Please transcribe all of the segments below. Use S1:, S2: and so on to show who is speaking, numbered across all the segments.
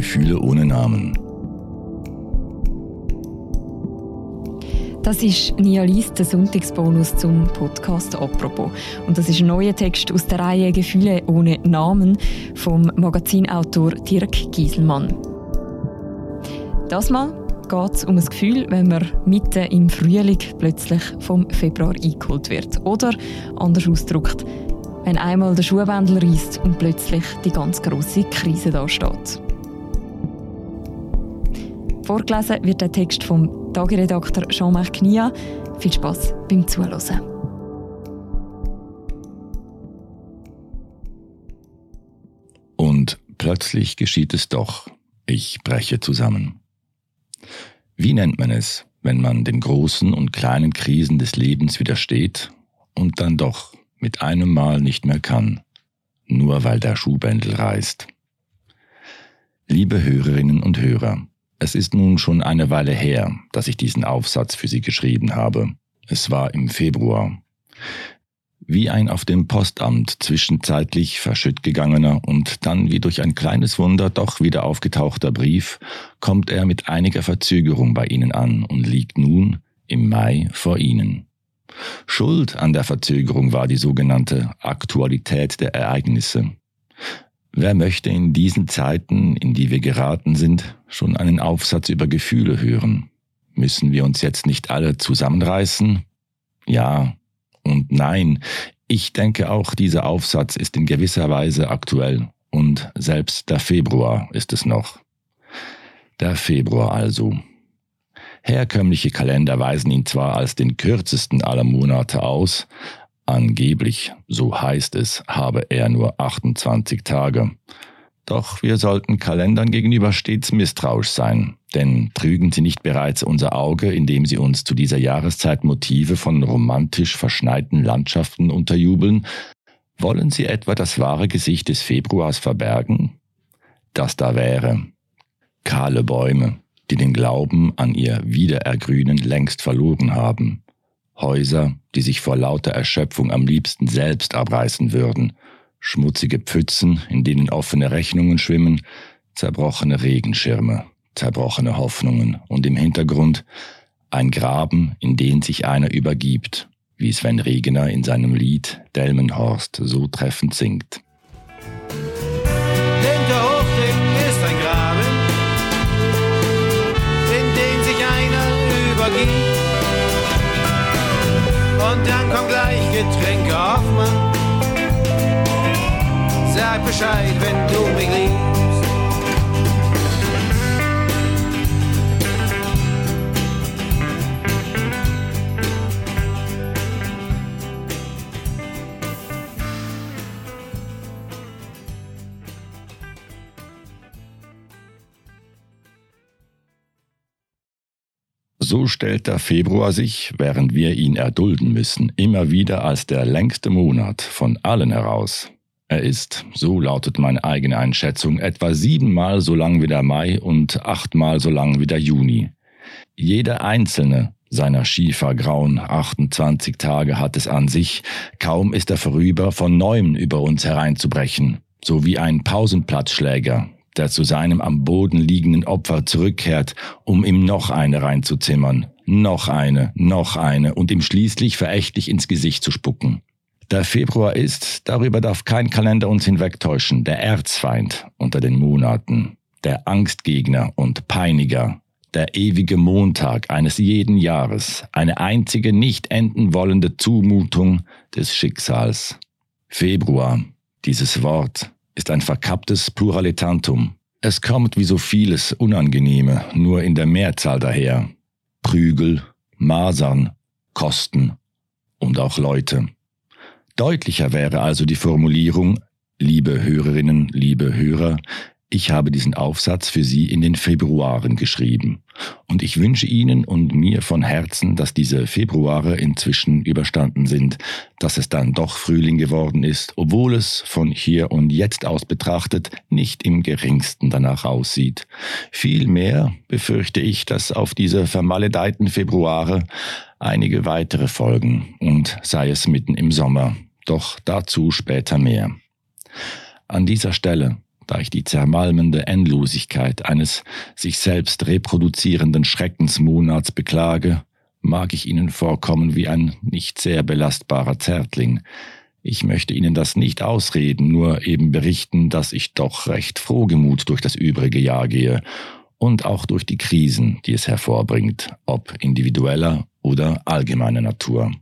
S1: Gefühle ohne Namen.
S2: Das ist Nialis, der Sonntagsbonus zum Podcast «Apropos». Und das ist ein neuer Text aus der Reihe «Gefühle ohne Namen» vom Magazinautor Dirk Gieselmann. Das Mal geht es um ein Gefühl, wenn man mitten im Frühling plötzlich vom Februar eingeholt wird. Oder, anders ausgedrückt, wenn einmal der Schuhbändel reißt und plötzlich die ganz große Krise da steht. Vorgelesen wird der Text vom Tageredakteur Jean-Marc Knia. Viel Spaß beim Zuhören.
S1: Und plötzlich geschieht es doch. Ich breche zusammen. Wie nennt man es, wenn man den großen und kleinen Krisen des Lebens widersteht und dann doch mit einem Mal nicht mehr kann, nur weil der Schuhbändel reißt? Liebe Hörerinnen und Hörer, es ist nun schon eine Weile her, dass ich diesen Aufsatz für Sie geschrieben habe. Es war im Februar. Wie ein auf dem Postamt zwischenzeitlich verschütt gegangener und dann wie durch ein kleines Wunder doch wieder aufgetauchter Brief, kommt er mit einiger Verzögerung bei Ihnen an und liegt nun im Mai vor Ihnen. Schuld an der Verzögerung war die sogenannte Aktualität der Ereignisse. Wer möchte in diesen Zeiten, in die wir geraten sind, schon einen Aufsatz über Gefühle hören? Müssen wir uns jetzt nicht alle zusammenreißen? Ja und nein. Ich denke auch, dieser Aufsatz ist in gewisser Weise aktuell und selbst der Februar ist es noch. Der Februar also. Herkömmliche Kalender weisen ihn zwar als den kürzesten aller Monate aus, Angeblich, so heißt es, habe er nur 28 Tage. Doch wir sollten Kalendern gegenüber stets misstrauisch sein, denn trügen sie nicht bereits unser Auge, indem sie uns zu dieser Jahreszeit Motive von romantisch verschneiten Landschaften unterjubeln? Wollen sie etwa das wahre Gesicht des Februars verbergen? Das da wäre. Kahle Bäume, die den Glauben an ihr Wiederergrünen längst verloren haben. Häuser, die sich vor lauter Erschöpfung am liebsten selbst abreißen würden, schmutzige Pfützen, in denen offene Rechnungen schwimmen, zerbrochene Regenschirme, zerbrochene Hoffnungen und im Hintergrund ein Graben, in den sich einer übergibt, wie Sven Regener in seinem Lied Delmenhorst so treffend singt.
S3: Sag Bescheid, wenn du mich liebst.
S1: So stellt der Februar sich, während wir ihn erdulden müssen, immer wieder als der längste Monat von allen heraus. Er ist, so lautet meine eigene Einschätzung, etwa siebenmal so lang wie der Mai und achtmal so lang wie der Juni. Jeder einzelne seiner schiefergrauen 28 Tage hat es an sich, kaum ist er vorüber, von neuem über uns hereinzubrechen, so wie ein Pausenplatzschläger, der zu seinem am Boden liegenden Opfer zurückkehrt, um ihm noch eine reinzuzimmern, noch eine, noch eine und ihm schließlich verächtlich ins Gesicht zu spucken. Der Februar ist, darüber darf kein Kalender uns hinwegtäuschen, der Erzfeind unter den Monaten, der Angstgegner und Peiniger, der ewige Montag eines jeden Jahres, eine einzige nicht enden wollende Zumutung des Schicksals. Februar, dieses Wort, ist ein verkapptes Pluralitantum. Es kommt wie so vieles Unangenehme nur in der Mehrzahl daher. Prügel, Masern, Kosten und auch Leute. Deutlicher wäre also die Formulierung, liebe Hörerinnen, liebe Hörer, ich habe diesen Aufsatz für Sie in den Februaren geschrieben. Und ich wünsche Ihnen und mir von Herzen, dass diese Februare inzwischen überstanden sind, dass es dann doch Frühling geworden ist, obwohl es von hier und jetzt aus betrachtet nicht im geringsten danach aussieht. Vielmehr befürchte ich, dass auf diese vermaledeiten Februare einige weitere folgen, und sei es mitten im Sommer. Doch dazu später mehr. An dieser Stelle da ich die zermalmende Endlosigkeit eines sich selbst reproduzierenden Schreckensmonats beklage, mag ich Ihnen vorkommen wie ein nicht sehr belastbarer Zärtling. Ich möchte Ihnen das nicht ausreden, nur eben berichten, dass ich doch recht frohgemut durch das übrige Jahr gehe und auch durch die Krisen, die es hervorbringt, ob individueller oder allgemeiner Natur.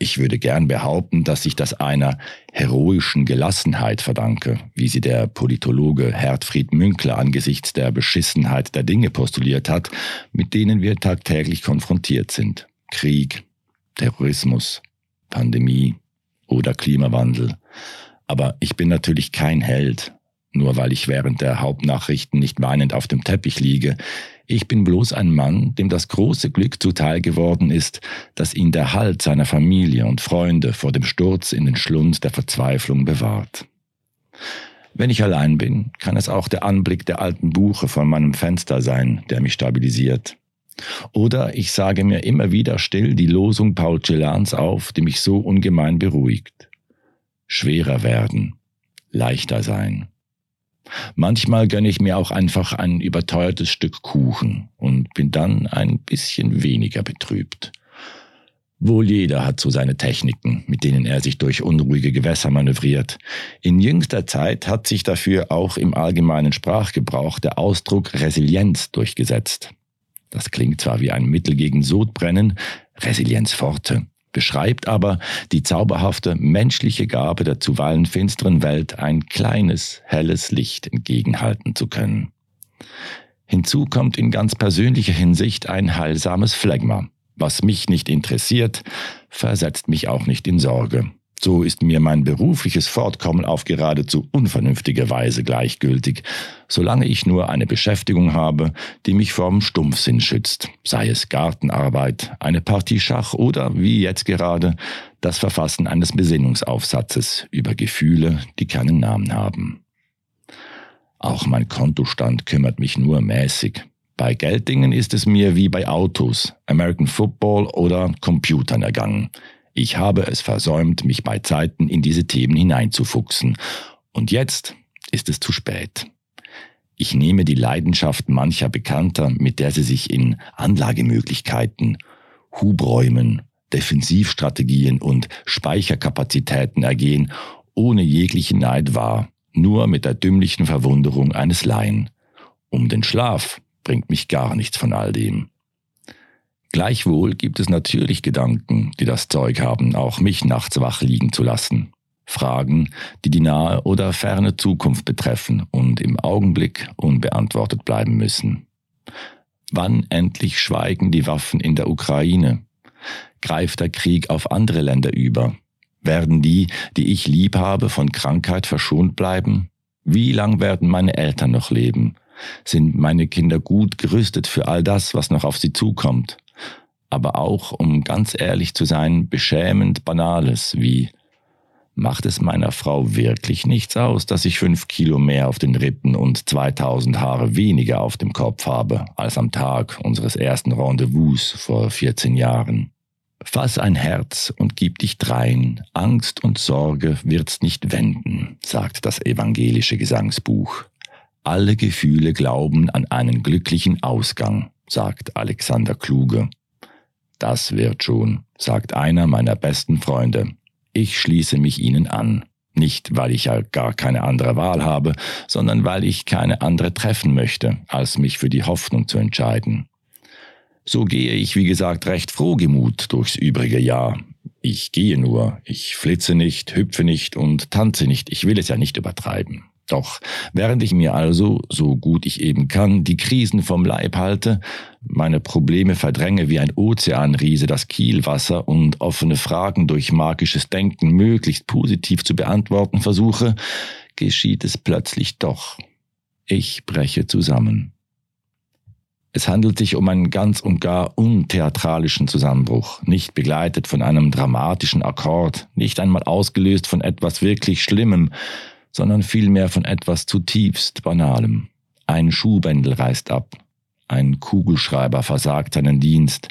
S1: Ich würde gern behaupten, dass ich das einer heroischen Gelassenheit verdanke, wie sie der Politologe Hertfried Münkler angesichts der Beschissenheit der Dinge postuliert hat, mit denen wir tagtäglich konfrontiert sind. Krieg, Terrorismus, Pandemie oder Klimawandel. Aber ich bin natürlich kein Held, nur weil ich während der Hauptnachrichten nicht weinend auf dem Teppich liege. Ich bin bloß ein Mann, dem das große Glück zuteil geworden ist, dass ihn der Halt seiner Familie und Freunde vor dem Sturz in den Schlund der Verzweiflung bewahrt. Wenn ich allein bin, kann es auch der Anblick der alten Buche von meinem Fenster sein, der mich stabilisiert. Oder ich sage mir immer wieder still die Losung Paul Celans auf, die mich so ungemein beruhigt. Schwerer werden, leichter sein. Manchmal gönne ich mir auch einfach ein überteuertes Stück Kuchen und bin dann ein bisschen weniger betrübt. Wohl jeder hat so seine Techniken, mit denen er sich durch unruhige Gewässer manövriert. In jüngster Zeit hat sich dafür auch im allgemeinen Sprachgebrauch der Ausdruck Resilienz durchgesetzt. Das klingt zwar wie ein Mittel gegen Sodbrennen, Resilienz forte, beschreibt aber die zauberhafte menschliche Gabe der zuweilen finsteren Welt, ein kleines, helles Licht entgegenhalten zu können. Hinzu kommt in ganz persönlicher Hinsicht ein heilsames Phlegma. Was mich nicht interessiert, versetzt mich auch nicht in Sorge. So ist mir mein berufliches Fortkommen auf geradezu unvernünftige Weise gleichgültig, solange ich nur eine Beschäftigung habe, die mich vom Stumpfsinn schützt, sei es Gartenarbeit, eine Partie Schach oder, wie jetzt gerade, das Verfassen eines Besinnungsaufsatzes über Gefühle, die keinen Namen haben. Auch mein Kontostand kümmert mich nur mäßig. Bei Gelddingen ist es mir wie bei Autos, American Football oder Computern ergangen. Ich habe es versäumt, mich bei Zeiten in diese Themen hineinzufuchsen. Und jetzt ist es zu spät. Ich nehme die Leidenschaft mancher Bekannter, mit der sie sich in Anlagemöglichkeiten, Hubräumen, Defensivstrategien und Speicherkapazitäten ergehen, ohne jeglichen Neid wahr, nur mit der dümmlichen Verwunderung eines Laien. Um den Schlaf bringt mich gar nichts von all dem. Gleichwohl gibt es natürlich Gedanken, die das Zeug haben, auch mich nachts wach liegen zu lassen. Fragen, die die nahe oder ferne Zukunft betreffen und im Augenblick unbeantwortet bleiben müssen. Wann endlich schweigen die Waffen in der Ukraine? Greift der Krieg auf andere Länder über? Werden die, die ich lieb habe, von Krankheit verschont bleiben? Wie lang werden meine Eltern noch leben? Sind meine Kinder gut gerüstet für all das, was noch auf sie zukommt? Aber auch, um ganz ehrlich zu sein, beschämend Banales wie Macht es meiner Frau wirklich nichts aus, dass ich fünf Kilo mehr auf den Rippen und 2000 Haare weniger auf dem Kopf habe als am Tag unseres ersten Rendezvous vor 14 Jahren? Fass ein Herz und gib dich drein, Angst und Sorge wird's nicht wenden, sagt das evangelische Gesangsbuch. Alle Gefühle glauben an einen glücklichen Ausgang, sagt Alexander Kluge. Das wird schon, sagt einer meiner besten Freunde. Ich schließe mich ihnen an. Nicht, weil ich ja gar keine andere Wahl habe, sondern weil ich keine andere treffen möchte, als mich für die Hoffnung zu entscheiden. So gehe ich, wie gesagt, recht frohgemut durchs übrige Jahr. Ich gehe nur, ich flitze nicht, hüpfe nicht und tanze nicht, ich will es ja nicht übertreiben. Doch während ich mir also, so gut ich eben kann, die Krisen vom Leib halte, meine Probleme verdränge wie ein Ozeanriese das Kielwasser und offene Fragen durch magisches Denken möglichst positiv zu beantworten versuche, geschieht es plötzlich doch. Ich breche zusammen. Es handelt sich um einen ganz und gar untheatralischen Zusammenbruch, nicht begleitet von einem dramatischen Akkord, nicht einmal ausgelöst von etwas wirklich Schlimmem, sondern vielmehr von etwas zutiefst Banalem. Ein Schuhbändel reißt ab, ein Kugelschreiber versagt seinen Dienst,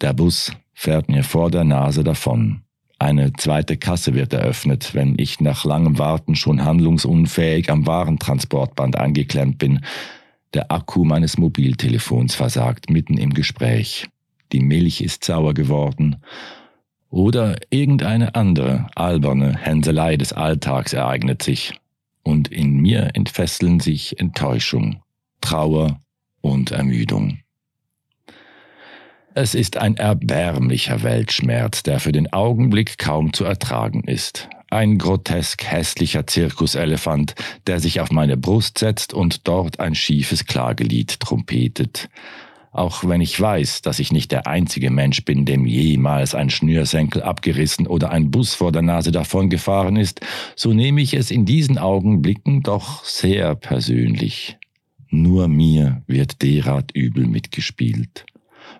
S1: der Bus fährt mir vor der Nase davon, Eine zweite Kasse wird eröffnet, wenn ich nach langem Warten schon handlungsunfähig am Warentransportband angeklemmt bin. Der Akku meines Mobiltelefons versagt mitten im Gespräch. Die Milch ist sauer geworden. Oder irgendeine andere alberne Hänselei des Alltags ereignet sich. Und in mir entfesseln sich Enttäuschung, Trauer und Ermüdung. Es ist ein erbärmlicher Weltschmerz, der für den Augenblick kaum zu ertragen ist. Ein grotesk hässlicher Zirkuselefant, der sich auf meine Brust setzt und dort ein schiefes Klagelied trompetet. Auch wenn ich weiß, dass ich nicht der einzige Mensch bin, dem jemals ein Schnürsenkel abgerissen oder ein Bus vor der Nase davongefahren ist, so nehme ich es in diesen Augenblicken doch sehr persönlich. Nur mir wird derart übel mitgespielt.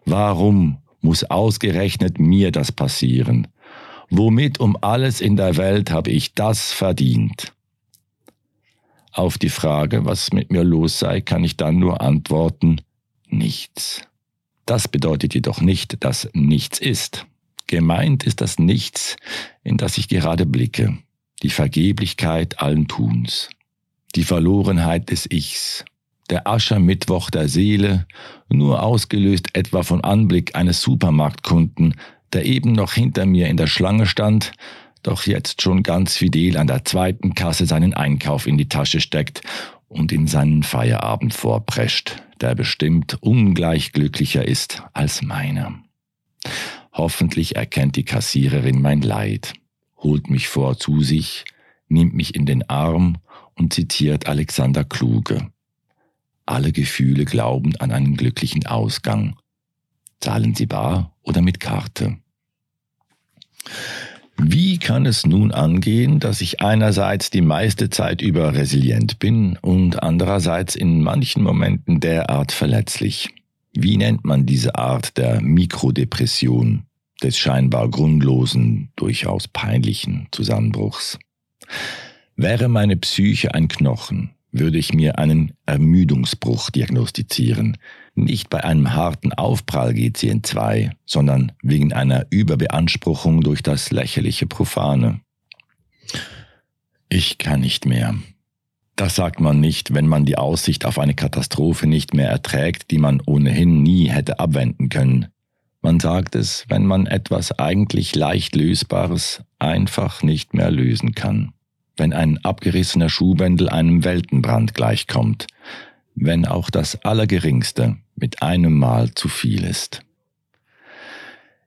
S1: Warum muss ausgerechnet mir das passieren? Womit um alles in der Welt habe ich das verdient? Auf die Frage, was mit mir los sei, kann ich dann nur antworten, nichts. Das bedeutet jedoch nicht, dass nichts ist. Gemeint ist das Nichts, in das ich gerade blicke, die Vergeblichkeit allen Tuns, die Verlorenheit des Ichs, der Aschermittwoch der Seele, nur ausgelöst etwa von Anblick eines Supermarktkunden, der eben noch hinter mir in der Schlange stand, doch jetzt schon ganz fidel an der zweiten Kasse seinen Einkauf in die Tasche steckt und in seinen Feierabend vorprescht, der bestimmt ungleich glücklicher ist als meiner. Hoffentlich erkennt die Kassiererin mein Leid, holt mich vor zu sich, nimmt mich in den Arm und zitiert Alexander Kluge. Alle Gefühle glauben an einen glücklichen Ausgang. Zahlen Sie bar oder mit Karte? Kann es nun angehen, dass ich einerseits die meiste Zeit über resilient bin und andererseits in manchen Momenten derart verletzlich? Wie nennt man diese Art der Mikrodepression, des scheinbar grundlosen, durchaus peinlichen Zusammenbruchs? Wäre meine Psyche ein Knochen, würde ich mir einen Ermüdungsbruch diagnostizieren. Nicht bei einem harten Aufprall geht sie in zwei, sondern wegen einer Überbeanspruchung durch das lächerliche Profane. Ich kann nicht mehr. Das sagt man nicht, wenn man die Aussicht auf eine Katastrophe nicht mehr erträgt, die man ohnehin nie hätte abwenden können. Man sagt es, wenn man etwas eigentlich leicht Lösbares einfach nicht mehr lösen kann wenn ein abgerissener Schuhbändel einem Weltenbrand gleichkommt, wenn auch das Allergeringste mit einem Mal zu viel ist.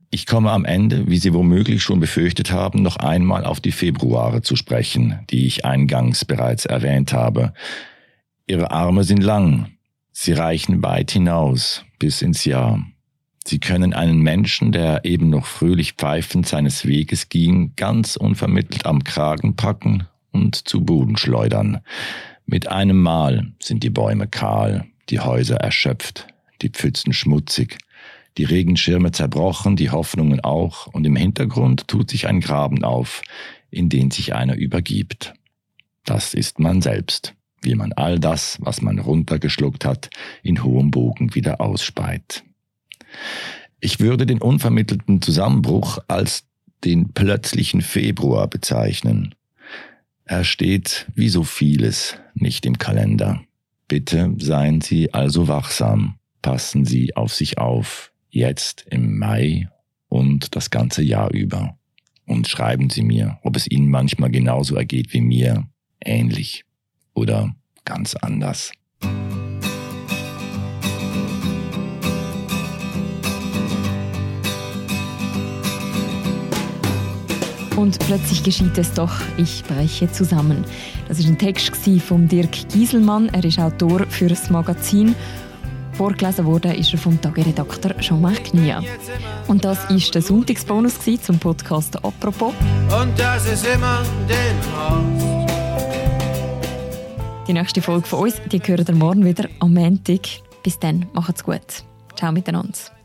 S1: Ich komme am Ende, wie Sie womöglich schon befürchtet haben, noch einmal auf die Februare zu sprechen, die ich eingangs bereits erwähnt habe. Ihre Arme sind lang, sie reichen weit hinaus bis ins Jahr. Sie können einen Menschen, der eben noch fröhlich pfeifend seines Weges ging, ganz unvermittelt am Kragen packen und zu Boden schleudern. Mit einem Mal sind die Bäume kahl, die Häuser erschöpft, die Pfützen schmutzig, die Regenschirme zerbrochen, die Hoffnungen auch, und im Hintergrund tut sich ein Graben auf, in den sich einer übergibt. Das ist man selbst, wie man all das, was man runtergeschluckt hat, in hohem Bogen wieder ausspeit. Ich würde den unvermittelten Zusammenbruch als den plötzlichen Februar bezeichnen. Er steht wie so vieles nicht im Kalender. Bitte seien Sie also wachsam, passen Sie auf sich auf, jetzt im Mai und das ganze Jahr über. Und schreiben Sie mir, ob es Ihnen manchmal genauso ergeht wie mir, ähnlich oder ganz anders.
S2: Und plötzlich geschieht es doch, ich breche zusammen. Das ist ein Text von Dirk Gieselmann. Er ist Autor für das Magazin. Vorgelesen wurde ist er vom Tageredakteur Jean-Marc Knia. Und das ist der Sonntagsbonus zum Podcast «Apropos».
S3: Und das ist immer den Horst.
S2: Die nächste Folge von uns, die hören ihr morgen wieder am Montag. Bis dann, macht's gut. Ciao miteinander.